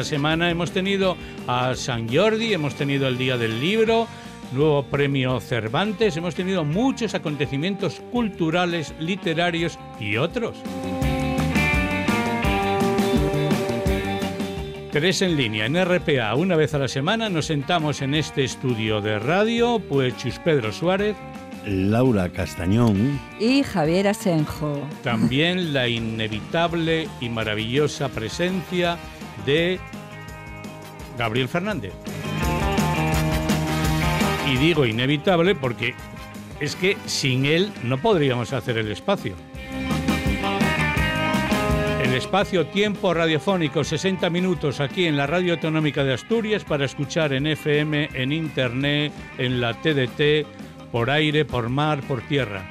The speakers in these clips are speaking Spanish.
esta semana hemos tenido a San Jordi, hemos tenido el Día del Libro, nuevo premio Cervantes, hemos tenido muchos acontecimientos culturales, literarios y otros. Tres en línea en RPA, una vez a la semana nos sentamos en este estudio de radio, pues Chus Pedro Suárez, Laura Castañón y Javier Asenjo. También la inevitable y maravillosa presencia de Gabriel Fernández. Y digo inevitable porque es que sin él no podríamos hacer el espacio. El espacio tiempo radiofónico 60 minutos aquí en la Radio Autonómica de Asturias para escuchar en FM, en Internet, en la TDT, por aire, por mar, por tierra.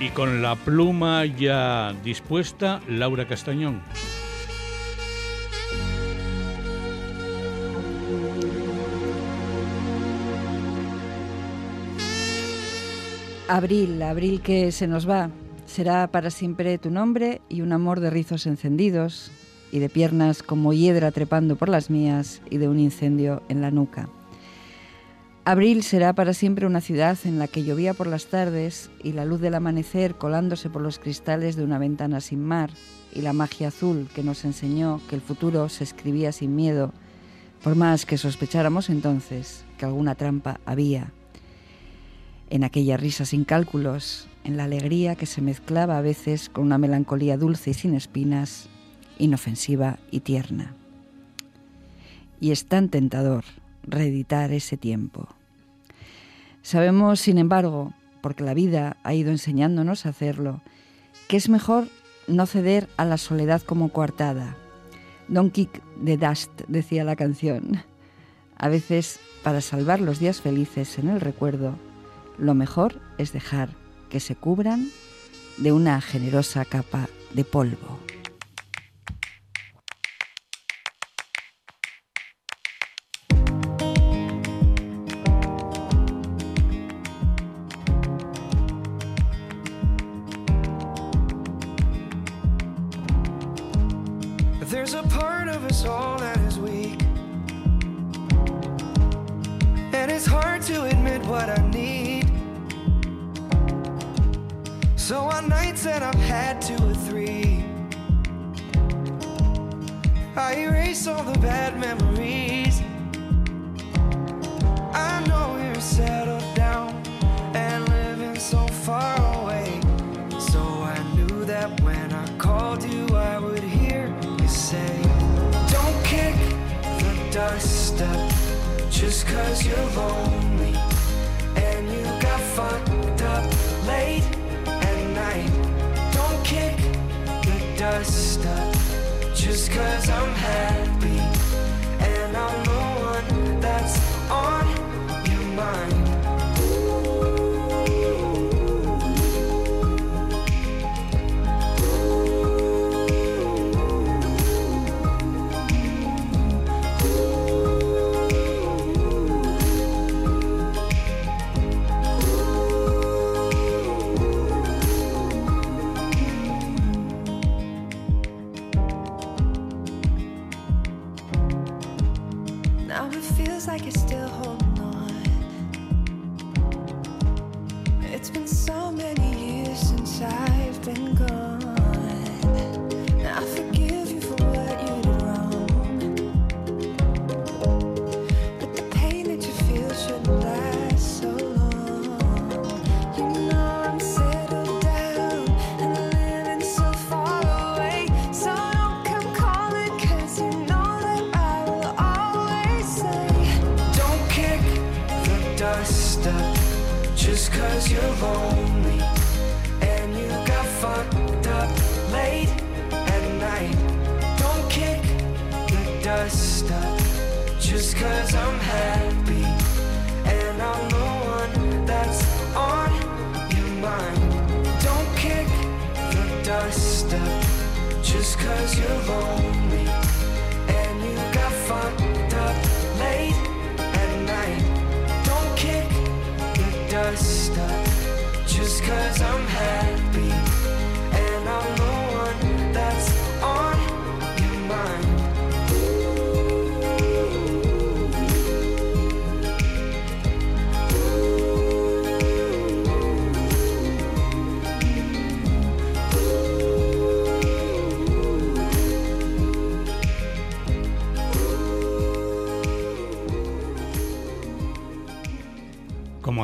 Y con la pluma ya dispuesta, Laura Castañón. Abril, abril que se nos va, será para siempre tu nombre y un amor de rizos encendidos y de piernas como hiedra trepando por las mías y de un incendio en la nuca. Abril será para siempre una ciudad en la que llovía por las tardes y la luz del amanecer colándose por los cristales de una ventana sin mar y la magia azul que nos enseñó que el futuro se escribía sin miedo, por más que sospecháramos entonces que alguna trampa había. En aquella risa sin cálculos, en la alegría que se mezclaba a veces con una melancolía dulce y sin espinas, inofensiva y tierna. Y es tan tentador reeditar ese tiempo. Sabemos, sin embargo, porque la vida ha ido enseñándonos a hacerlo, que es mejor no ceder a la soledad como coartada. Don't kick the dust, decía la canción. A veces, para salvar los días felices en el recuerdo, lo mejor es dejar que se cubran de una generosa capa de polvo.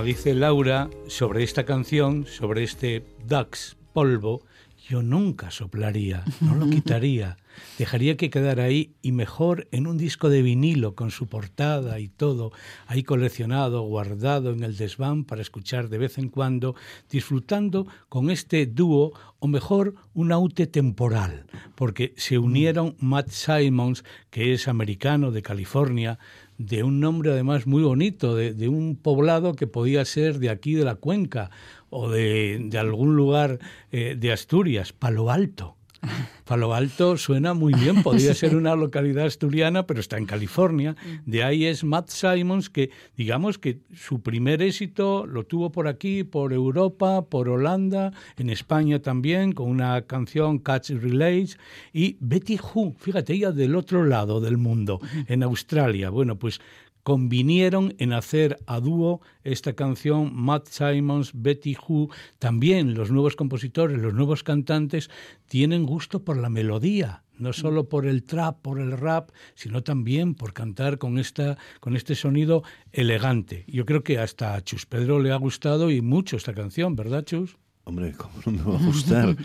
Dice Laura sobre esta canción, sobre este Dax polvo, yo nunca soplaría, no lo quitaría, dejaría que quedara ahí y mejor en un disco de vinilo con su portada y todo, ahí coleccionado, guardado en el desván para escuchar de vez en cuando, disfrutando con este dúo o mejor un aute temporal, porque se unieron Matt Simons, que es americano de California, de un nombre además muy bonito, de, un poblado que podía ser de aquí de la cuenca o de, algún lugar eh, de Asturias, Palo Alto. Palo Alto suena muy bien, podría ser una localidad asturiana, pero está en California. De ahí es Matt Simons, que digamos que su primer éxito lo tuvo por aquí, por Europa, por Holanda, en España también, con una canción Catch Relays. Y Betty Who, fíjate, ella del otro lado del mundo, en Australia. Bueno, pues convinieron en hacer a dúo esta canción Matt Simons, Betty Who. También los nuevos compositores, los nuevos cantantes tienen gusto por la melodía, no solo por el trap, por el rap, sino también por cantar con esta con este sonido elegante. Yo creo que hasta a Chus Pedro le ha gustado y mucho esta canción, ¿verdad, Chus? Hombre, ¿cómo no me va a gustar?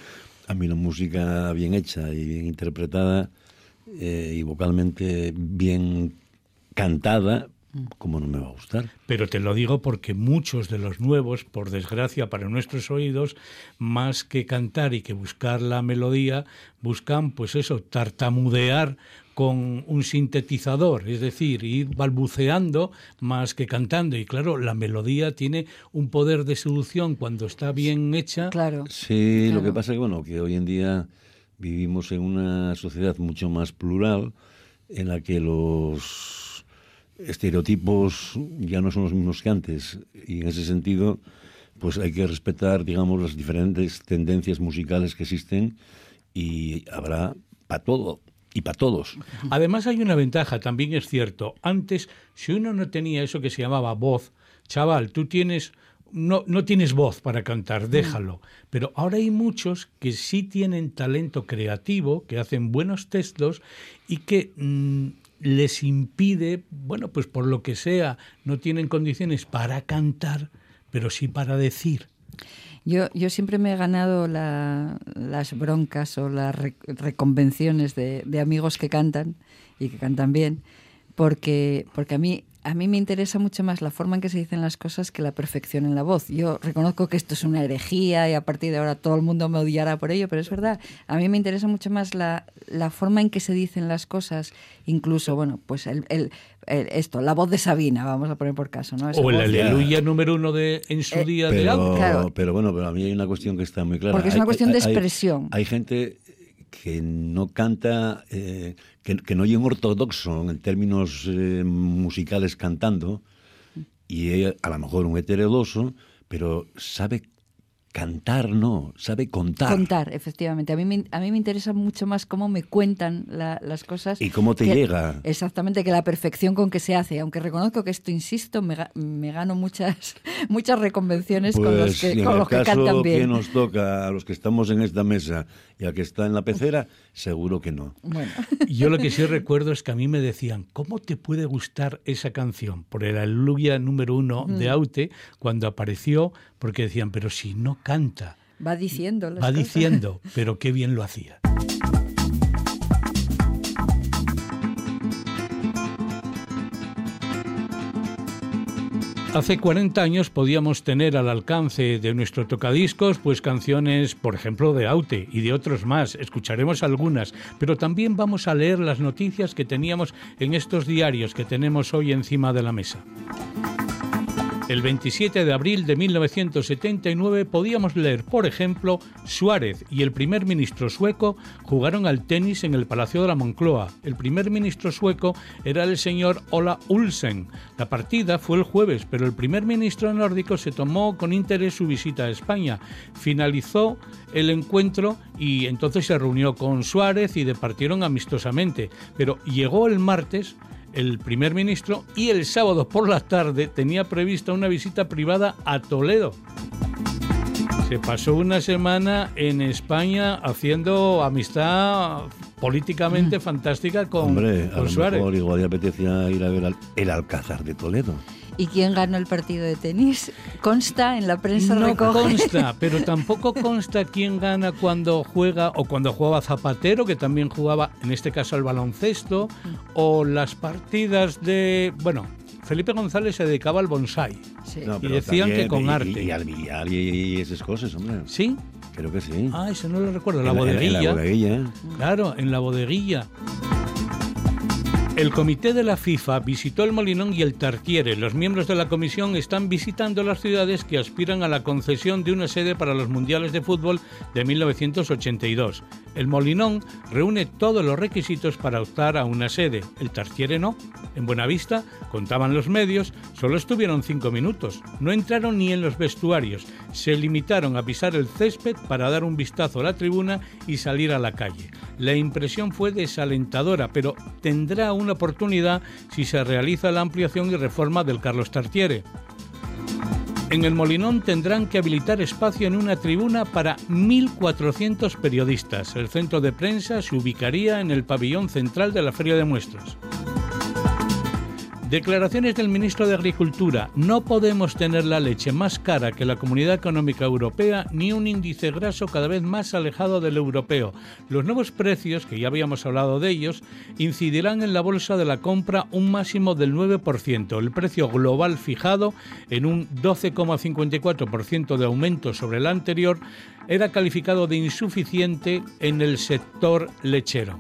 A mí la música bien hecha y bien interpretada eh, y vocalmente bien cantada, como no me va a gustar? Pero te lo digo porque muchos de los nuevos, por desgracia para nuestros oídos, más que cantar y que buscar la melodía, buscan pues eso, tartamudear con un sintetizador, es decir, ir balbuceando más que cantando. Y claro, la melodía tiene un poder de seducción cuando está bien hecha. Claro. Sí, lo que pasa es bueno, que hoy en día vivimos en una sociedad mucho más plural en la que los estereotipos ya no son los mismos que antes y en ese sentido pues hay que respetar digamos las diferentes tendencias musicales que existen y habrá para todo y para todos. Además hay una ventaja, también es cierto. Antes, si uno no tenía eso que se llamaba voz, chaval, tú tienes no, no tienes voz para cantar, mm. déjalo. Pero ahora hay muchos que sí tienen talento creativo, que hacen buenos textos y que mm, les impide, bueno, pues por lo que sea, no tienen condiciones para cantar, pero sí para decir. Yo, yo siempre me he ganado las broncas o las reconvenciones de, de, amigos que cantan y que cantan bien, porque, porque a mí a mí me interesa mucho más la forma en que se dicen las cosas que la perfección en la voz. Yo reconozco que esto es una herejía y a partir de ahora todo el mundo me odiará por ello, pero es verdad. A mí me interesa mucho más la, la forma en que se dicen las cosas, incluso, bueno, pues el, el, esto, la voz de Sabina, vamos a poner por caso, ¿no? o el aleluya número uno de, en su eh, día de claro. Pero bueno, pero a mí hay una cuestión que está muy clara. Porque es una cuestión de expresión. hay gente que no canta, eh, que, que, no hay un ortodoxo en términos eh, musicales cantando, y a lo mejor un heterodoso, pero sabe Cantar no, sabe contar. Contar, efectivamente. A mí me, a mí me interesa mucho más cómo me cuentan las cosas. Y cómo te llega. Exactamente, que la perfección con que se hace. Aunque reconozco que esto, insisto, me, me gano muchas, muchas reconvenciones con los pues, que, con los que cantan bien. que nos toca a los que estamos en esta mesa y a que está en la pecera, seguro que no. Bueno. Yo lo que sí recuerdo es que a mí me decían, ¿cómo te puede gustar esa canción? Por el Aleluya número uno de Aute, cuando apareció, porque decían, pero si no canta. Va diciendo. va diciendo, pero qué bien lo hacía. Hace 40 años podíamos tener al alcance de nuestro tocadiscos pues canciones, por ejemplo, de Aute y de otros más. Escucharemos algunas, pero también vamos a leer las noticias que teníamos en estos diarios que tenemos hoy encima de la mesa. El 27 de abril de 1979 podíamos leer, por ejemplo, Suárez y el primer ministro sueco jugaron al tenis en el Palacio de la Moncloa. El primer ministro sueco era el señor Ola Ulsen. La partida fue el jueves, pero el primer ministro nórdico se tomó con interés su visita a España. Finalizó el encuentro y entonces se reunió con Suárez y departieron amistosamente. Pero llegó el martes el primer ministro y el sábado por la tarde tenía prevista una visita privada a Toledo. Se pasó una semana en España haciendo amistad políticamente mm. fantástica con, Hombre, con Suárez. Mejor igual le apetecía ir a ver el Alcázar de Toledo. ¿Y quién ganó el partido de tenis? ¿Consta en la prensa no consta, pero tampoco consta quién gana cuando juega o cuando jugaba Zapatero, que también jugaba, en este caso, al baloncesto, o las partidas de... Bueno, Felipe González se dedicaba al bonsai. y decían que con arte. Y, al billar y, esas cosas, hombre. ¿Sí? Creo que sí. Ah, eso no lo recuerdo. La bodeguilla. En la bodeguilla. Claro, en la bodeguilla. El comité de la FIFA visitó el Molinón y el Tartiere. Los miembros de la comisión están visitando las ciudades que aspiran a la concesión de una sede para los Mundiales de Fútbol de 1982. El Molinón reúne todos los requisitos para optar a una sede. El Tartiere no. En Buenavista contaban los medios, solo estuvieron cinco minutos. No entraron ni en los vestuarios. Se limitaron a pisar el césped para dar un vistazo a la tribuna y salir a la calle. La impresión fue desalentadora, pero tendrá una oportunidad si se realiza la ampliación y reforma del Carlos Tartiere. En el Molinón tendrán que habilitar espacio en una tribuna para 1.400 periodistas. El centro de prensa se ubicaría en el pabellón central de la Feria de Muestras. Declaraciones del ministro de Agricultura. No podemos tener la leche más cara que la Comunidad Económica Europea ni un índice graso cada vez más alejado del europeo. Los nuevos precios, que ya habíamos hablado de ellos, incidirán en la bolsa de la compra un máximo del 9%. El precio global fijado en un 12,54% de aumento sobre el anterior era calificado de insuficiente en el sector lechero.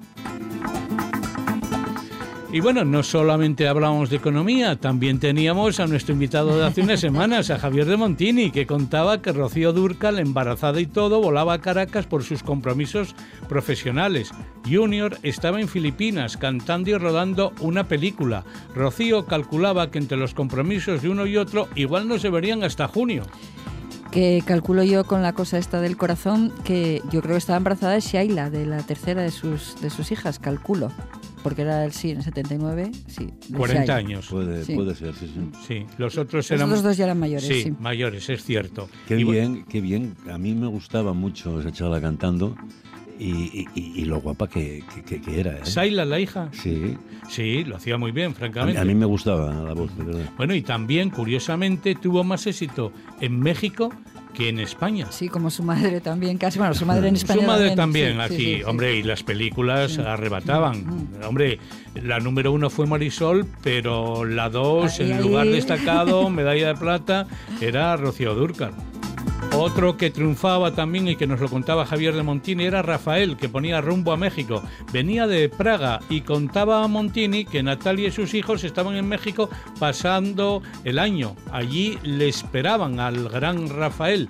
Y bueno, no solamente hablábamos de economía, también teníamos a nuestro invitado de hace unas semanas, a Javier de Montini, que contaba que Rocío Durcal, embarazada y todo, volaba a Caracas por sus compromisos profesionales. Junior estaba en Filipinas cantando y rodando una película. Rocío calculaba que entre los compromisos de uno y otro igual no se verían hasta junio que calculo yo con la cosa esta del corazón que yo creo que estaba embarazada de Shaila, de la tercera de sus, de sus hijas, calculo porque era el sí en el 79, sí. 40 años. Puede, puede ser, sí, sí. Sí, los otros eran... Los dos ya eran mayores, sí. mayores, es cierto. Qué bien, qué bien. A mí me gustaba mucho esa chavala cantando. Y, y, lo guapa que, que, era. ¿eh? ¿Saila, la hija? Sí. Sí, lo hacía muy bien, francamente. A mí, me gustaba la voz, de verdad. Bueno, y también, curiosamente, tuvo más éxito en México que en España. Sí, como su madre también, casi. Bueno, su madre en España. Su madre también, aquí. hombre, y las películas arrebataban. Mm, mm. Hombre, la número uno fue Marisol, pero la dos, en lugar destacado, medalla de plata, era Rocío Durcal. Otro que triunfaba también y que nos lo contaba Javier de Montini era Rafael, que ponía rumbo a México. Venía de Praga y contaba a Montini que Natalia y sus hijos estaban en México pasando el año. Allí le esperaban al gran Rafael.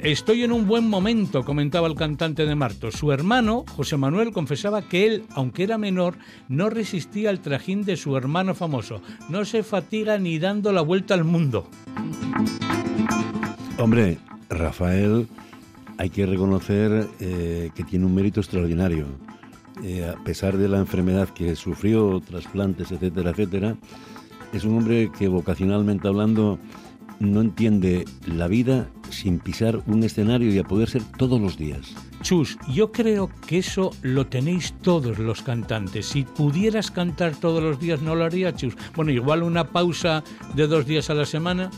Estoy en un buen momento, comentaba el cantante de Marto. Su hermano, José Manuel, confesaba que él, aunque era menor, no resistía al trajín de su hermano famoso. No se fatiga ni dando la vuelta al mundo. Hombre, Rafael hay que reconocer eh, que tiene un mérito extraordinario. Eh, a pesar de la enfermedad que sufrió, trasplantes, etcétera, etcétera, es un hombre que vocacionalmente hablando no entiende la vida sin pisar un escenario y a poder ser todos los días. Chus, yo creo que eso lo tenéis todos los cantantes. Si pudieras cantar todos los días, no lo haría, Chus. Bueno, igual una pausa de dos días a la semana.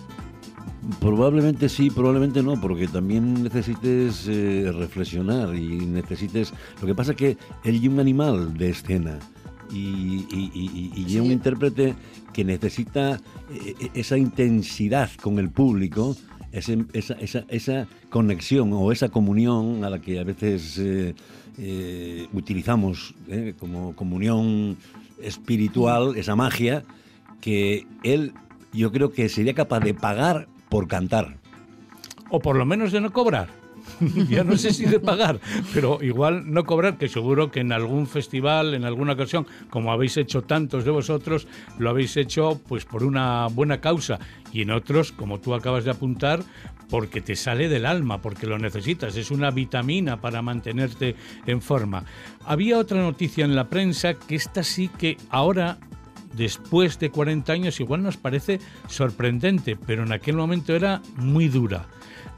Probablemente sí, probablemente no, porque también necesites eh, reflexionar y necesites... Lo que pasa es que él y un animal de escena y, y, un intérprete que necesita eh, esa intensidad con el público, esa, esa, esa, conexión o esa comunión a la que a veces eh, utilizamos como comunión espiritual, esa magia, que él yo creo que sería capaz de pagar por cantar. O por lo menos de no cobrar. ya no sé si de pagar, pero igual no cobrar, que seguro que en algún festival, en alguna ocasión, como habéis hecho tantos de vosotros, lo habéis hecho pues por una buena causa y en otros, como tú acabas de apuntar, porque te sale del alma, porque lo necesitas, es una vitamina para mantenerte en forma. Había otra noticia en la prensa que esta sí que ahora después de 40 años igual nos parece sorprendente, pero en aquel momento era muy dura.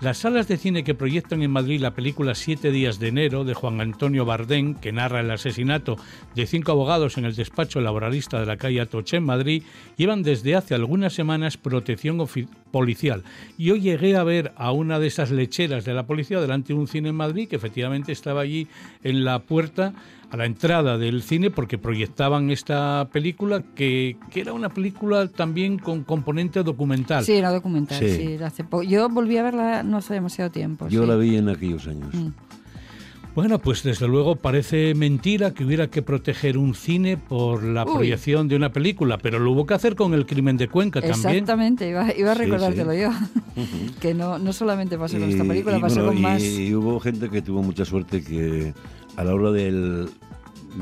Las salas de cine que proyectan en Madrid la película Siete días de enero de Juan Antonio Bardén, que narra el asesinato de cinco abogados en el despacho laboralista de la calle Atoche en Madrid, llevan desde hace algunas semanas protección policial. Y hoy llegué a ver a una de esas lecheras de la policía delante de un cine en Madrid que efectivamente estaba allí en la puerta a la entrada del cine porque proyectaban esta película que, era una película también con componente documental. Sí, era documental, sí. hace Yo volví a verla no hace demasiado tiempo. Yo la vi en aquellos años. Mm. Bueno, pues desde luego parece mentira que hubiera que proteger un cine por la proyección de una película, pero lo hubo que hacer con el crimen de Cuenca también. Exactamente, iba, a recordártelo yo. que no, no solamente pasó con esta película, pasó con más. Y hubo gente que tuvo mucha suerte que a la hora del,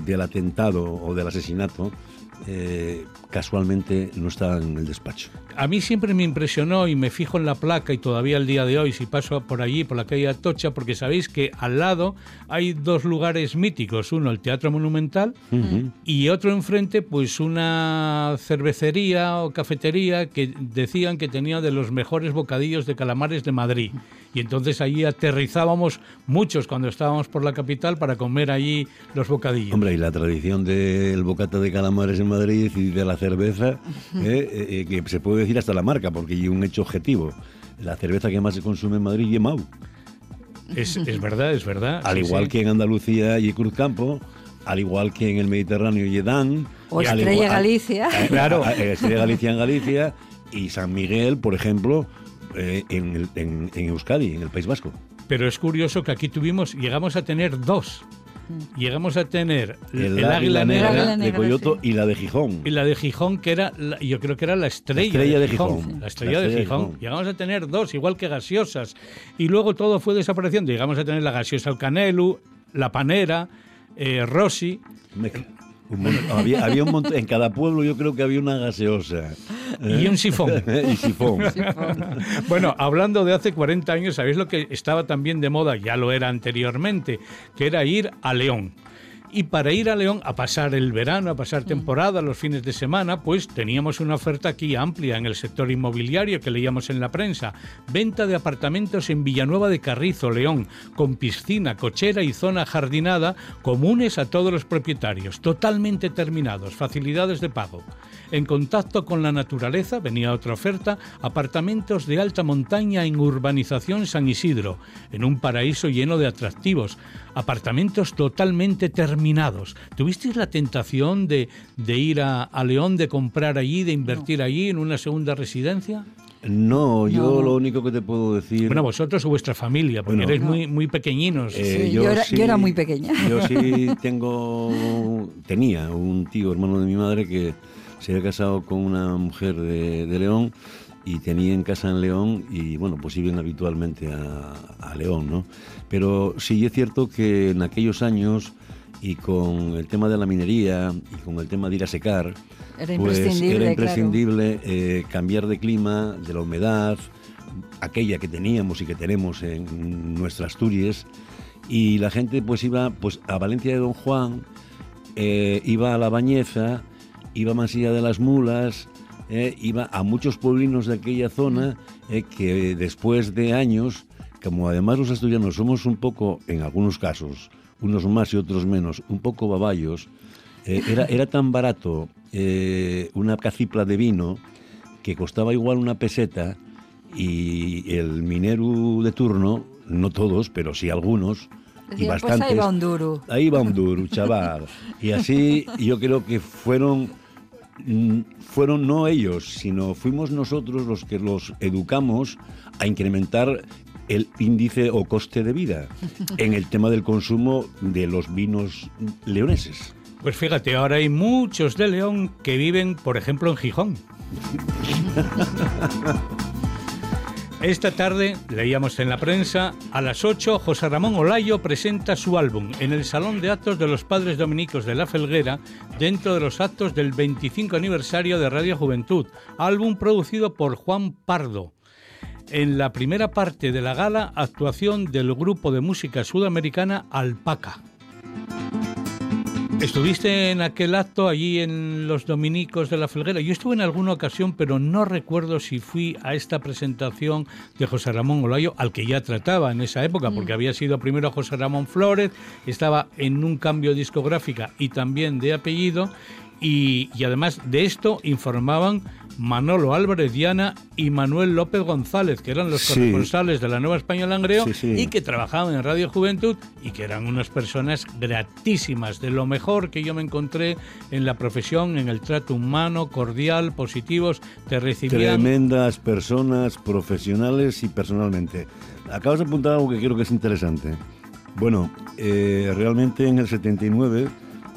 del atentado o del asesinato, eh, casualmente no estaba en el despacho. A mí siempre me impresionó y me fijo en la placa y todavía el día de hoy si paso por allí, por la calle Atocha, porque sabéis que al lado hay dos lugares míticos, uno el Teatro Monumental y otro enfrente pues una cervecería o cafetería que decían que tenía de los mejores bocadillos de calamares de Madrid. Y entonces allí aterrizábamos muchos cuando estábamos por la capital para comer allí los bocadillos. Hombre, y la tradición del bocata de calamares en Madrid y de la cerveza, eh, eh, eh, que se puede decir hasta la marca, porque hay un hecho objetivo. La cerveza que más se consume en Madrid es Mau. Es, verdad, es verdad. Al igual que en Andalucía y Cruzcampo, al igual que en el Mediterráneo y Edán. O Estrella Galicia. claro, Estrella Galicia en Galicia y San Miguel, por ejemplo, en, en, Euskadi, en el País Vasco. Pero es curioso que aquí tuvimos, llegamos a tener dos llegamos a tener el, águila, negra, de Coyoto y la de Gijón. Y la de Gijón, que era, yo creo que era la estrella, de, Gijón. La estrella, de, Gijón. Llegamos a tener dos, igual que gaseosas. Y luego todo fue desapareciendo. Llegamos a tener la gaseosa El Canelu, la Panera, eh, Rossi había, un montón, en cada pueblo yo creo que había una gaseosa. Y un sifón. y sifón. bueno, hablando de hace 40 años, ¿sabéis lo que estaba también de moda? Ya lo era anteriormente, que era ir a León. Y para ir a León a pasar el verano, a pasar mm. temporada, los fines de semana, pues teníamos una oferta aquí amplia en el sector inmobiliario que leíamos en la prensa. Venta de apartamentos en Villanueva de Carrizo, León, con piscina, cochera y zona jardinada comunes a todos los propietarios, totalmente terminados, facilidades de pago. En contacto con la naturaleza, venía otra oferta, apartamentos de alta montaña en urbanización San Isidro, en un paraíso lleno de atractivos, apartamentos totalmente terminados. ¿Tuvisteis la tentación de, ir a, León, de comprar allí, de invertir allí en una segunda residencia? No, yo lo único que te puedo decir. Bueno, vosotros o vuestra familia, porque eres muy, muy pequeñinos. Eh, yo, era, muy pequeña. Yo sí tengo, tenía un tío, hermano de mi madre, que se había casado con una mujer de, León y tenía en casa en León y bueno, pues iban habitualmente a, a León, ¿no? Pero sí es cierto que en aquellos años y con el tema de la minería y con el tema de ir a secar, era pues era imprescindible eh, cambiar de clima, de la humedad, aquella que teníamos y que tenemos en nuestras Asturias, y la gente pues iba pues a Valencia de Don Juan, eh, iba a La Bañeza, iba a Mansilla de las Mulas, eh, iba a muchos pueblinos de aquella zona que después de años como además los asturianos somos un poco, en algunos casos, unos más y otros menos, un poco baballos, eh, era, era tan barato eh, una cacipla de vino que costaba igual una peseta y el minero de turno, no todos, pero sí algunos, y pues bastantes. ahí va un duro. Ahí va un duro, chaval. Y así yo creo que fueron, fueron no ellos, sino fuimos nosotros los que los educamos a incrementar el índice o coste de vida en el tema del consumo de los vinos leoneses. Pues fíjate, ahora hay muchos de León que viven, por ejemplo, en Gijón. Esta tarde, leíamos en la prensa, a las 8 José Ramón Olayo presenta su álbum en el Salón de Actos de los Padres Dominicos de La Felguera, dentro de los actos del 25 aniversario de Radio Juventud, álbum producido por Juan Pardo. En la primera parte de la gala, actuación del grupo de música sudamericana Alpaca. ¿Estuviste en aquel acto allí en los Dominicos de la Felguera? Yo estuve en alguna ocasión, pero no recuerdo si fui a esta presentación de José Ramón Olayo, al que ya trataba en esa época, porque mm. había sido primero José Ramón Flores, estaba en un cambio discográfica y también de apellido, y, y además de esto informaban Manolo Álvarez Diana y Manuel López González, que eran los corresponsales de la Nueva España Langreo y que trabajaban en Radio Juventud y que eran unas personas gratísimas, de lo mejor que yo me encontré en la profesión, en el trato humano, cordial, positivos, te recibían. Tremendas personas, profesionales y personalmente. Acabas de apuntar algo que creo que es interesante. Bueno, eh, realmente en el 79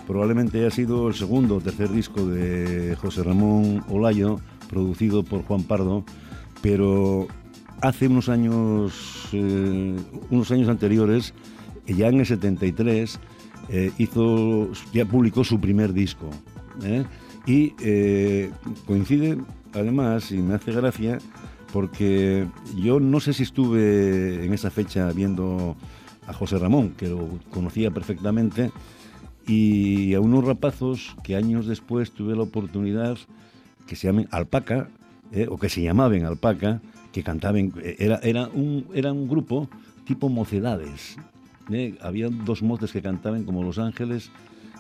probablemente haya sido el segundo o tercer disco de José Ramón Olayo, producido por Juan Pardo, pero hace unos años, eh, unos años anteriores, ya en el 73, eh, hizo, ya publicó su primer disco. ¿eh? Y coincide, además, y me hace gracia, porque yo no sé si estuve en esa fecha viendo a José Ramón, que lo conocía perfectamente, y a unos rapazos que años después tuve la oportunidad que se llamen Alpaca, eh, o que se llamaban Alpaca, que cantaban, eh, era, era, un, era un grupo tipo mocedades. Eh. Había dos moces que cantaban como Los Ángeles,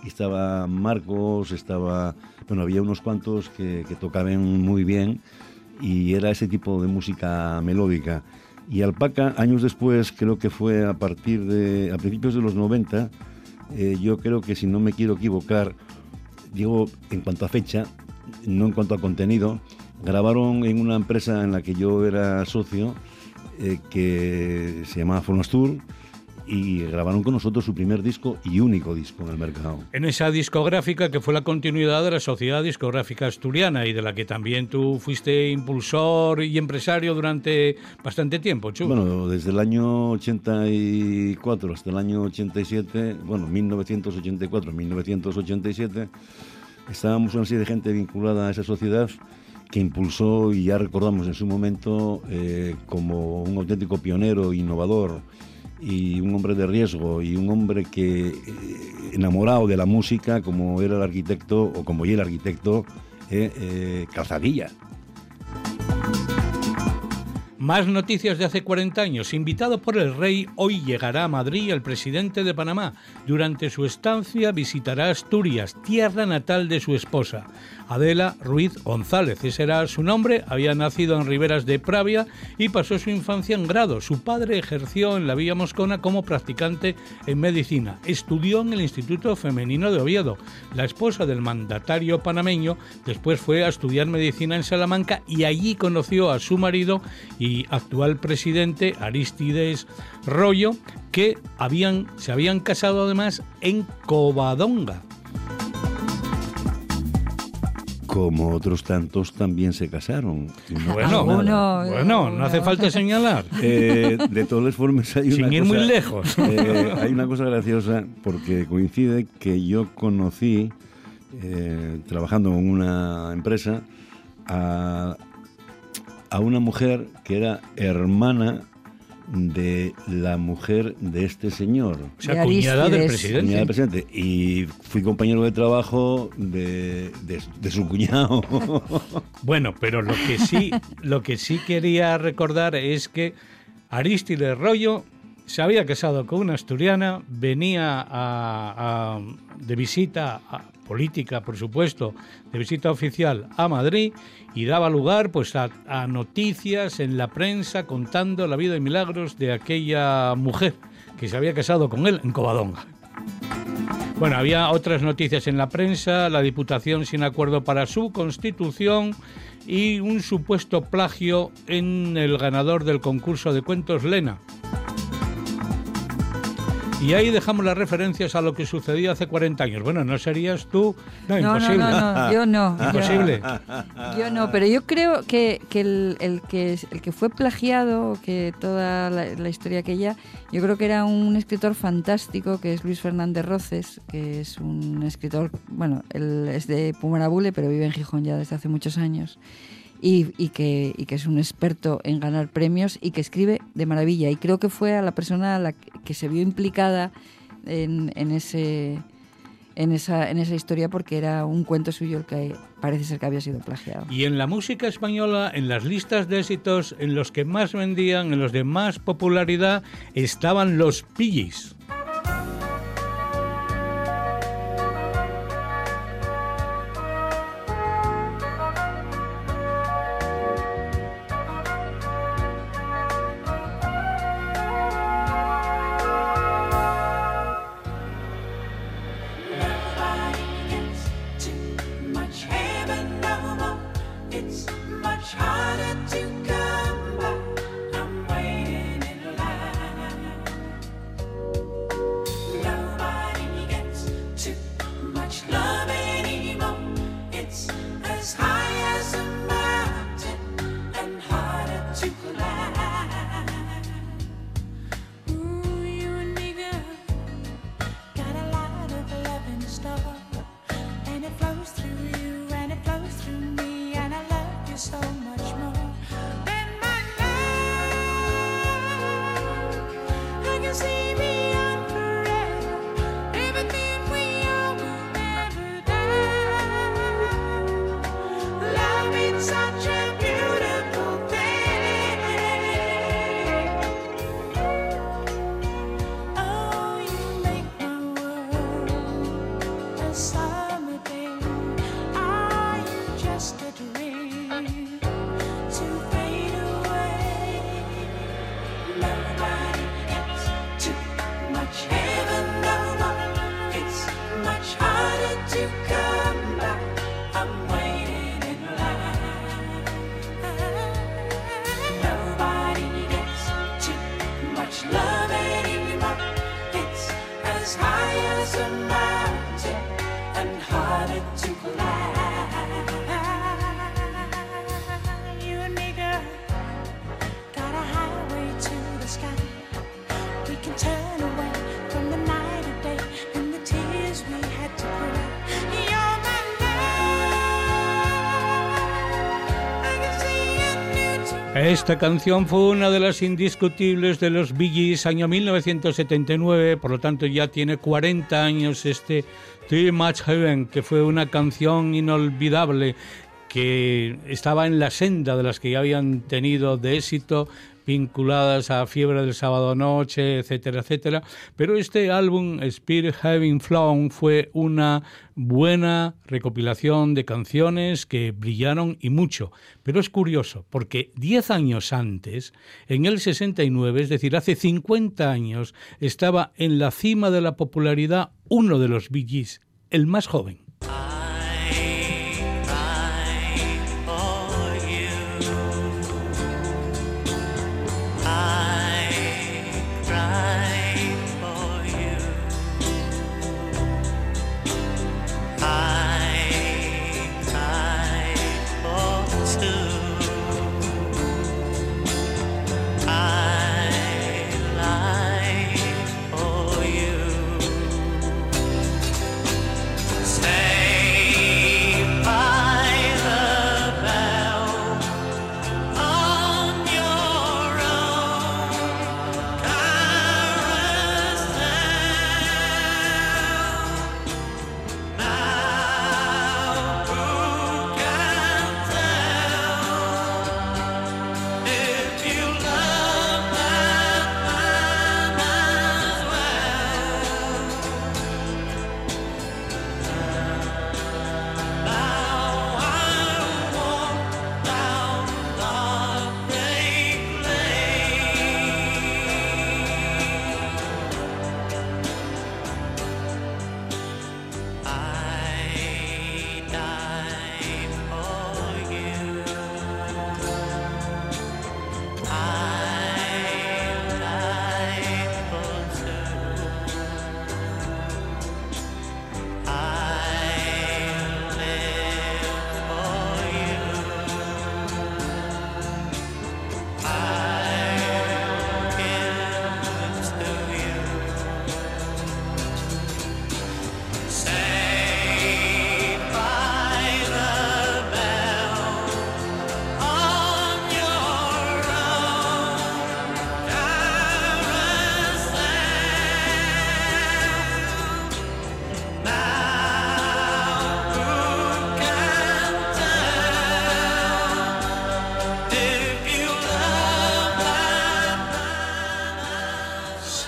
y estaba Marcos, estaba, bueno, había unos cuantos que, que tocaban muy bien, y era ese tipo de música melódica. Y Alpaca, años después, creo que fue a partir de, a principios de los 90, eh, yo creo que si no me quiero equivocar, digo en cuanto a fecha, no en cuanto a contenido, grabaron en una empresa en la que yo era socio, eh, que se llamaba Fonostur, y grabaron con nosotros su primer disco y único disco en el mercado. En esa discográfica que fue la continuidad de la Sociedad Discográfica Asturiana y de la que también tú fuiste impulsor y empresario durante bastante tiempo, Chu. Bueno, desde el año 84 hasta el año 87, bueno, 1984, 1987, estábamos una serie de gente vinculada a esa sociedad que impulsó y ya recordamos en su momento eh, como un auténtico pionero, innovador, y un hombre de riesgo y un hombre que eh, enamorado de la música como era el arquitecto o como y el arquitecto eh, eh, Calzadilla. Más noticias de hace 40 años. Invitado por el rey, hoy llegará a Madrid el presidente de Panamá. Durante su estancia visitará Asturias, tierra natal de su esposa. Adela Ruiz González, ese era su nombre, había nacido en Riberas de Pravia y pasó su infancia en grado. Su padre ejerció en la Villa Moscona como practicante en medicina. Estudió en el Instituto Femenino de Oviedo. La esposa del mandatario panameño después fue a estudiar medicina en Salamanca y allí conoció a su marido y actual presidente Aristides Rollo, que habían, se habían casado además en Covadonga como otros tantos también se casaron. bueno, bueno, no hace falta señalar. Eh, de todas formas, hay Sin ir muy lejos. Eh, hay una cosa graciosa porque coincide que yo conocí, eh, trabajando en una empresa, a, a una mujer que era hermana de la mujer de este señor. O sea, cuñada del presidente. Cuñada del presidente. Y fui compañero de trabajo de, de, su cuñado. Bueno, pero lo que sí, lo que sí quería recordar es que Aristides Rollo se había casado con una asturiana, venía a, de visita política, por supuesto, de visita oficial a Madrid y daba lugar pues a, noticias en la prensa contando la vida y milagros de aquella mujer que se había casado con él en Covadonga. Bueno, había otras noticias en la prensa, la Diputación sin acuerdo para su constitución y un supuesto plagio en el ganador del concurso de cuentos Lena. Y ahí dejamos las referencias a lo que sucedía hace 40 años. Bueno, no serías tú. No, imposible. No, no, no, yo no. Imposible. Yo, no, pero yo creo que, que, el, el, que el que fue plagiado, que toda la, la, historia aquella, yo creo que era un escritor fantástico, que es Luis Fernández Roces, que es un escritor, bueno, él es de Pumarabule, pero vive en Gijón ya desde hace muchos años y, que, es un experto en ganar premios y que escribe de maravilla. Y creo que fue a la persona la que se vio implicada en, esa, historia porque era un cuento suyo que parece ser que había sido plagiado. Y en la música española, en las listas de éxitos, en los que más vendían, en los de más popularidad, estaban los pillis. through you and it flows through me, and I love you so much more than my love. I can see. Esta canción fue una de las indiscutibles de los Bee año 1979, por lo tanto ya tiene 40 años este Too Much Heaven, que fue una canción inolvidable que estaba en la senda de las que ya habían tenido de éxito vinculadas a Fiebre del Sábado Noche, etcétera, etcétera. Pero este álbum, Spirit Having Flown, fue una buena recopilación de canciones que brillaron y mucho. Pero es curioso, porque 10 años antes, en el 69, es decir, hace 50 años, estaba en la cima de la popularidad uno de los Bee el más joven.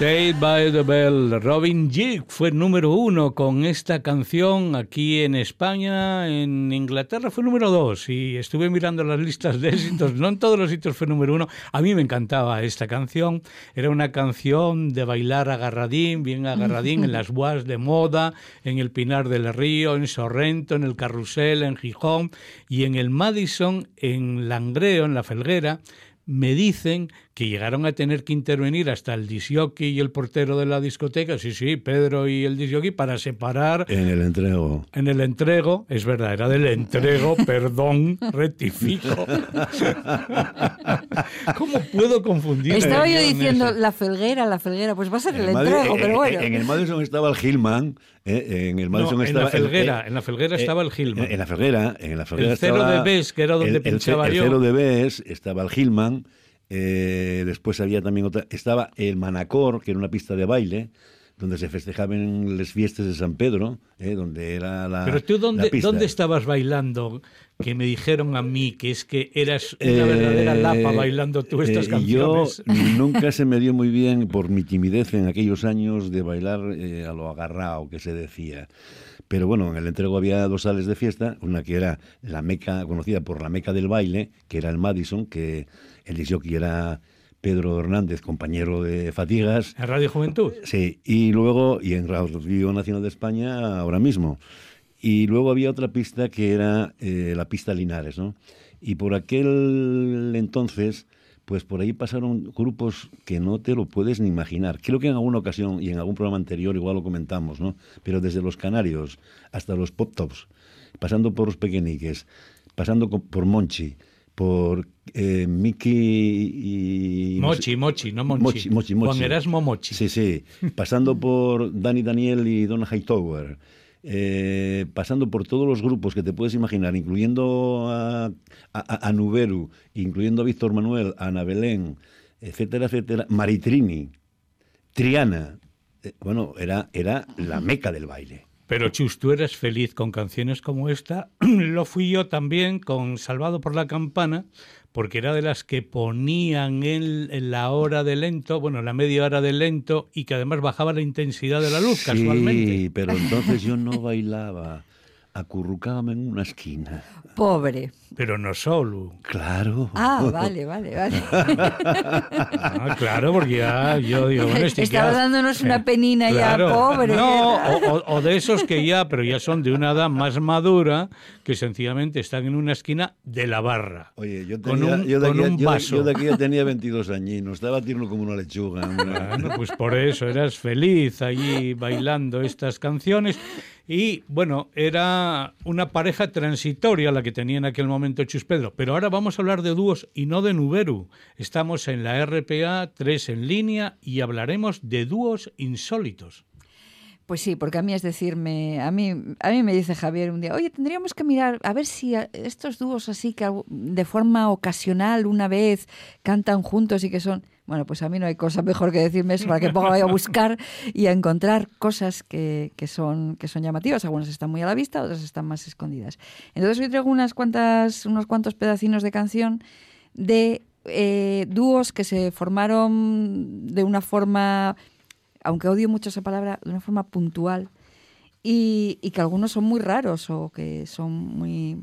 Saved by the Bell. Robin Gibb fue número uno con esta canción aquí en España. En Inglaterra fue número dos. Y estuve mirando las listas de éxitos. No en todos los sitios fue número uno. A mí me encantaba esta canción. Era una canción de bailar agarradín, bien agarradín, en las guas de moda, en el Pinar del Río, en Sorrento, en el Carrusel, en Gijón y en el Madison, en Langreo, en la Felguera me dicen que llegaron a tener que intervenir hasta el disjockey y el portero de la discoteca, sí, sí, Pedro y el disjockey, para separar... En el entrego. En el entrego, es verdad, era del entrego, perdón, rectifico. ¿Cómo puedo confundir? Estaba yo diciendo la felguera, la felguera, pues va a ser el, entrego, pero bueno. En, el Madison estaba el Gilman, eh, en el Madison estaba... En la felguera, en la felguera estaba el Gilman. En, la felguera, en la felguera El cero de Bes, que era donde pinchaba el, yo. El cero de Bes, estaba el Gilman, eh, después había también otra, estaba el Manacor, que era una pista de baile, donde se festejaban las fiestas de San Pedro, eh, donde era la. Pero tú, ¿dónde, ¿dónde estabas bailando? Que me dijeron a mí que es que eras una Eh, verdadera lapa bailando tú estas eh, canciones. Yo nunca se me dio muy bien, por mi timidez en aquellos años, de bailar a lo agarrado, que se decía. Pero bueno, en el entrego había dos sales de fiesta, una que era la meca, conocida por la meca del baile, que era el Madison, que el jockey era Pedro Hernández, compañero de Fatigas. ¿En Radio Juventud? Sí, y luego, y en Radio Nacional de España ahora mismo. Y luego había otra pista que era eh, la pista Linares, ¿no? Y por aquel entonces, pues por ahí pasaron grupos que no te lo puedes ni imaginar. Creo que en alguna ocasión y en algún programa anterior igual lo comentamos, ¿no? Pero desde los Canarios hasta los Pop Tops, pasando por los Pequeñiques, pasando por Monchi, por eh, Mickey y... Mochi, Mochi, no Monchi. Mochi, Mochi, Mochi. Juan Erasmo Mochi. Sí, sí. Pasando por Danny Daniel y Donna Hightower. eh, pasando por todos los grupos que te puedes imaginar, incluyendo a, a, a Nuberu, incluyendo a Víctor Manuel, a Ana Belén, etcétera, etcétera. Maritrini, Triana. Eh, bueno, era, era la meca del baile. Pero Chus, tú eras feliz con canciones como esta. Lo fui yo también con Salvado por la Campana, porque era de las que ponían en, en la hora de lento, bueno, la media hora de lento, y que además bajaba la intensidad de la luz casualmente. Sí, pero entonces yo no bailaba. Acurrucábame en una esquina. Pobre. Pero no solo. Claro. Ah, vale, vale, vale. Ah, claro, porque ya yo digo, bueno, este Estaba ya- dándonos una penina Claro. ya, pobre. No, o, o- de esos que ya, pero ya son de una edad más madura, que sencillamente están en una esquina de la barra. Oye, yo, Con tenía, un- yo, de con aquí, un yo de- vaso. yo de aquí ya tenía 22 añinos, estaba tierno como una lechuga. Bueno, pues por eso eras feliz allí bailando estas canciones. Y bueno, era una pareja transitoria la que tenía en aquel momento Chus Pedro. Pero ahora vamos a hablar de dúos y no de Nuberu. Estamos en la RPA 3 en línea y hablaremos de dúos insólitos. Pues sí, porque a mí es decirme, a mí, a mí me dice Javier un día, oye, tendríamos que mirar a ver si estos dúos así que de forma ocasional una vez cantan juntos y que son, bueno, pues a mí no hay cosa mejor que decirme eso para que ponga a buscar y a encontrar cosas que, que son que son llamativas. Algunas están muy a la vista, otras están más escondidas. Entonces hoy traigo unas cuantas, unos cuantos pedacinos de canción de eh, dúos que se formaron de una forma aunque odio mucho esa palabra, de una forma puntual y, y que algunos son muy raros o que son muy,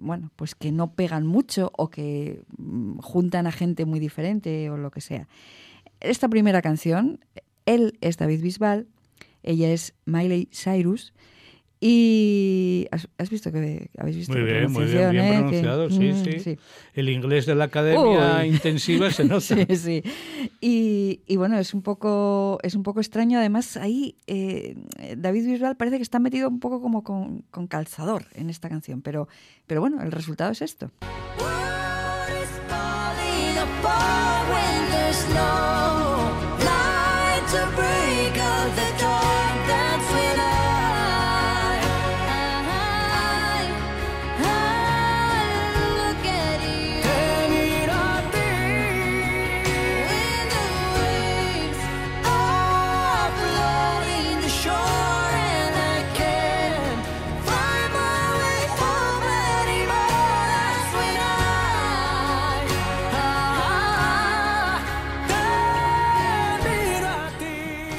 bueno, pues que no pegan mucho o que mm, juntan a gente muy diferente o lo que sea. Esta primera canción, él es David Bisbal, ella es Miley Cyrus y has, has visto que habéis visto Muy bien, muy bien, eh? Que- pronunciado, sí, mm, sí. El inglés de la academia Uy. intensiva se nota. Sí, sí. Y, y bueno, es un poco, es un poco extraño. Además, ahí eh, David Bisbal parece que está metido un poco como con, con calzador en esta canción. Pero, pero bueno, el resultado es esto.